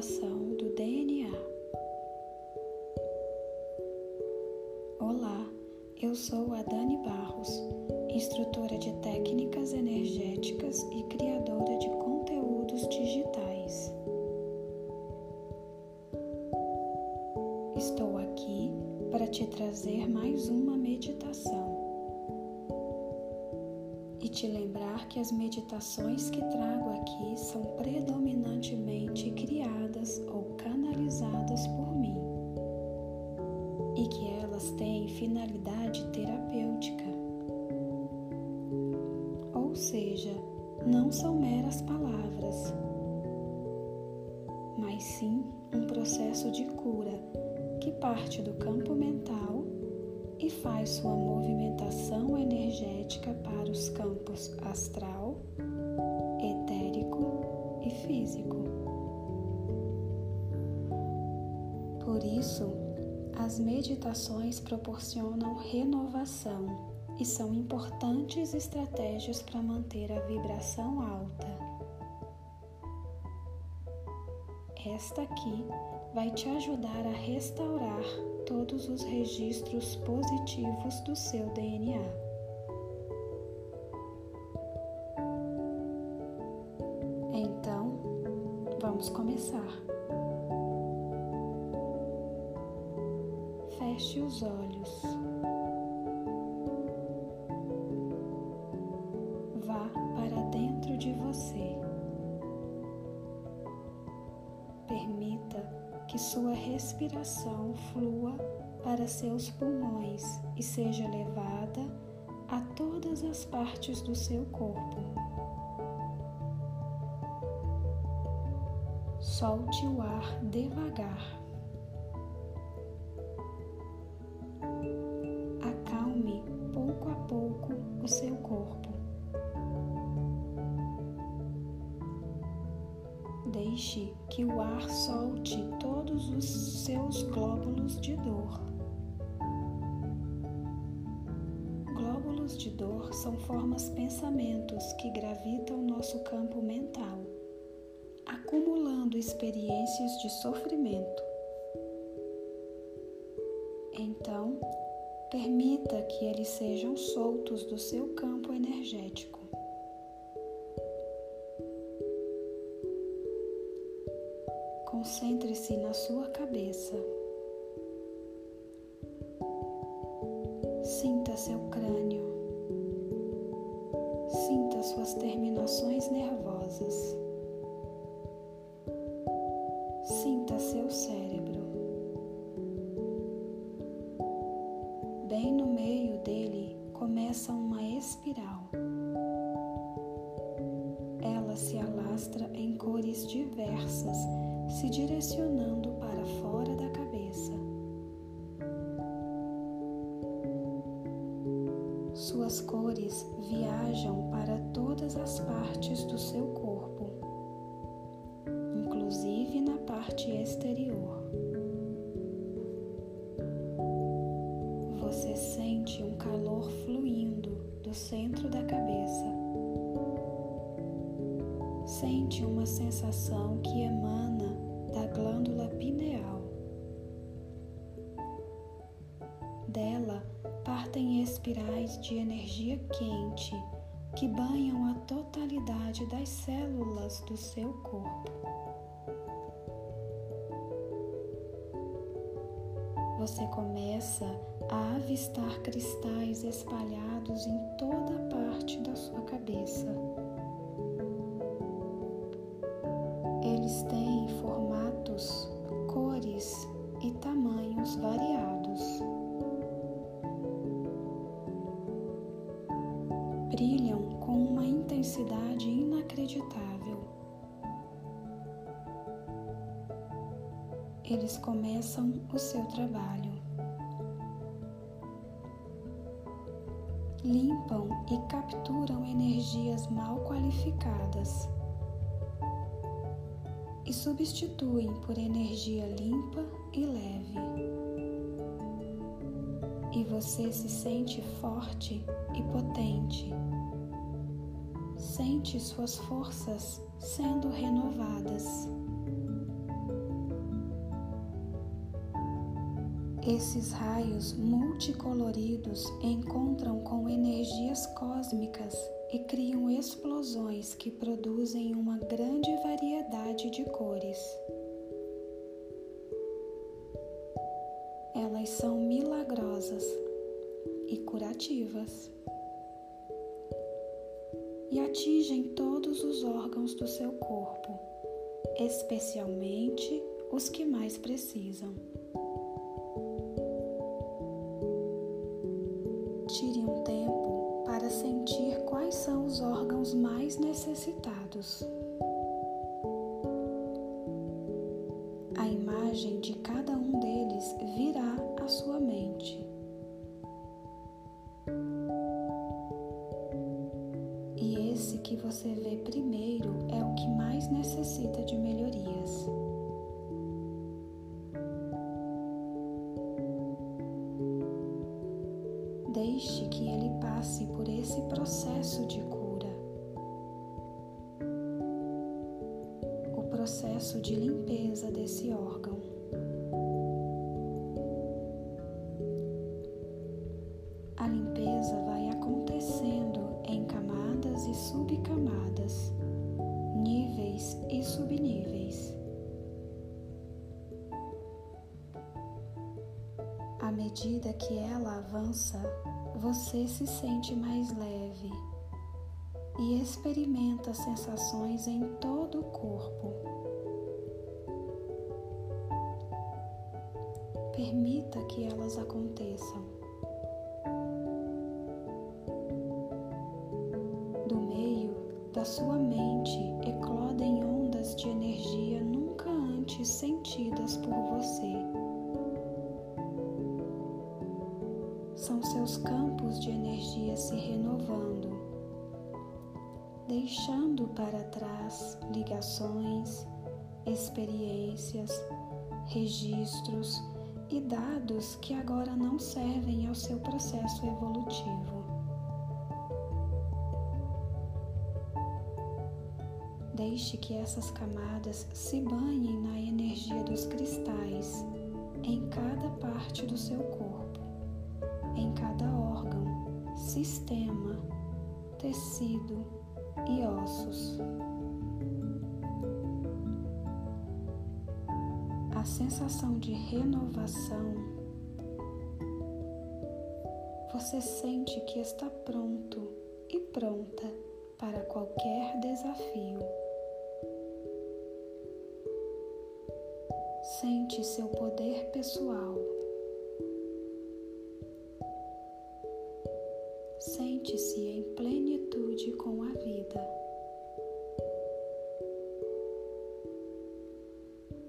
do DNA. Olá, eu sou a Dani Barros, instrutora de técnicas energéticas e criadora de conteúdos digitais. Estou aqui para te trazer mais uma meditação te lembrar que as meditações que trago aqui são predominantemente criadas ou canalizadas por mim e que elas têm finalidade terapêutica. Ou seja, não são meras palavras, mas sim um processo de cura que parte do campo mental e faz sua movimentação energética para os campos astral, etérico e físico. Por isso, as meditações proporcionam renovação e são importantes estratégias para manter a vibração alta. Esta aqui vai te ajudar a restaurar todos os registros positivos do seu DNA. Então, vamos começar. Feche os olhos. Que sua respiração flua para seus pulmões e seja levada a todas as partes do seu corpo. Solte o ar devagar. Acalme pouco a pouco o seu que o ar solte todos os seus glóbulos de dor. Glóbulos de dor são formas pensamentos que gravitam nosso campo mental, acumulando experiências de sofrimento. Então, permita que eles sejam soltos do seu campo energético. Concentre-se na sua cabeça. Sinta seu crânio. Sinta suas terminações nervosas. Sinta seu cérebro. Suas cores viajam para todas as partes do seu corpo, inclusive na parte exterior. Você sente um calor fluindo do centro da cabeça. Sente uma sensação que emana da glândula pineal. Dela partem espirais de energia quente que banham a totalidade das células do seu corpo. Você começa a avistar cristais espalhados em toda a parte da sua cabeça. Eles têm formatos, cores e tamanhos variados. Eles começam o seu trabalho. Limpam e capturam energias mal qualificadas e substituem por energia limpa e leve. E você se sente forte e potente. Sente suas forças sendo renovadas. Esses raios multicoloridos encontram com energias cósmicas e criam explosões que produzem uma grande variedade de cores. Elas são milagrosas e curativas e atingem todos os órgãos do seu corpo, especialmente os que mais precisam. pecados. Processo de limpeza desse órgão. A limpeza vai acontecendo em camadas e subcamadas, níveis e subníveis. À medida que ela avança, você se sente mais leve e experimenta sensações em todo o corpo. Permita que elas aconteçam. Do meio da sua mente eclodem ondas de energia nunca antes sentidas por você. são seus campos de energia se renovando, deixando para trás ligações, experiências, registros e dados que agora não servem ao seu processo evolutivo. Deixe que essas camadas se banhem na energia dos cristais em cada parte do seu corpo em cada órgão, sistema, tecido e ossos. A sensação de renovação, você sente que está pronto e pronta para qualquer desafio. Sente seu poder pessoal Sente-se em plenitude com a vida.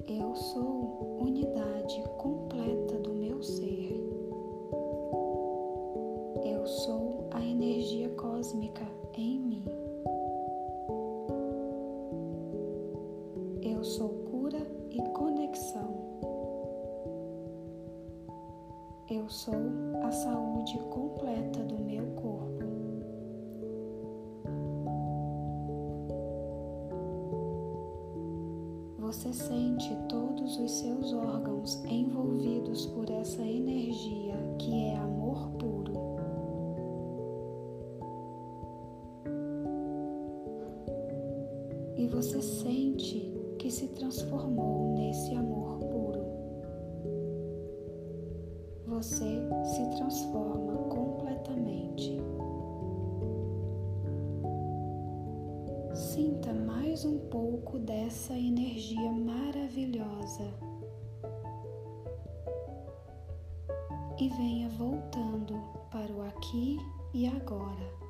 Eu sou unidade completa do meu ser. Eu sou a energia cósmica em mim. Você sente todos os seus órgãos envolvidos por essa energia que é amor puro. E você sente que se transformou nesse amor puro você se transforma um pouco dessa energia maravilhosa e venha voltando para o aqui e agora.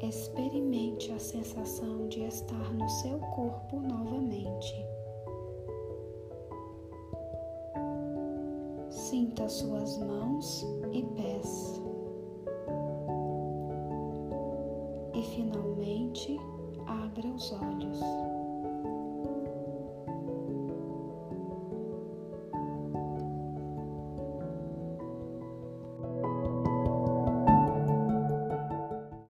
Experimente a sensação de estar no seu corpo novamente. Sinta suas mãos e pés. E finalmente, abra os olhos.